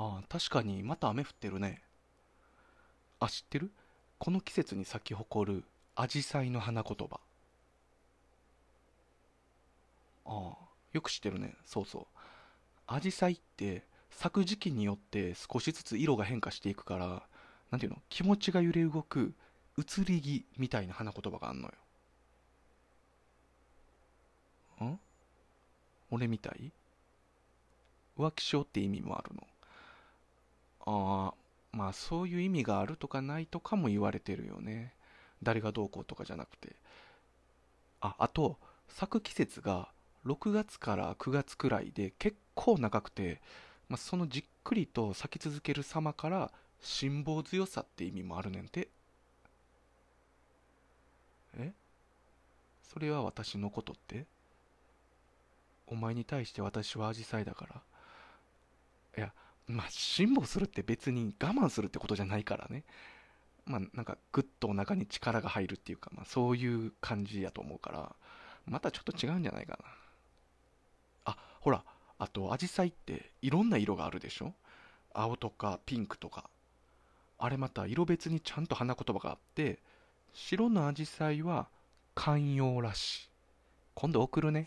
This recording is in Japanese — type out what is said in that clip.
ああ、確かにまた雨降ってるね。あ、知ってる？この季節に咲き誇るアジサイの花言葉。ああ、よく知ってるね。そうそう。アジサイって咲く時期によって少しずつ色が変化していくから、なんていうの？気持ちが揺れ動く移り気みたいな花言葉があんのよ。ん？俺みたい？浮気症って意味もあるの？ああ、まあそういう意味があるとかないとかも言われてるよね。誰がどうこうとかじゃなくて。あ、あと、咲く季節が6月から9月くらいで結構長くて、まあ、そのじっくりと咲き続ける様から辛抱強さって意味もあるねんて。え？それは私のことって？お前に対して私はアジサイだから。まあ、辛抱するって別に我慢するってことじゃないからね。まあ、なんか、ぐっとお腹に力が入るっていうか、まあ、そういう感じやと思うから、またちょっと違うんじゃないかな。あ、ほら、あと、アジサイっていろんな色があるでしょ？青とかピンクとか。あれまた色別にちゃんと花言葉があって、白のアジサイは寛容らしい。今度送るね。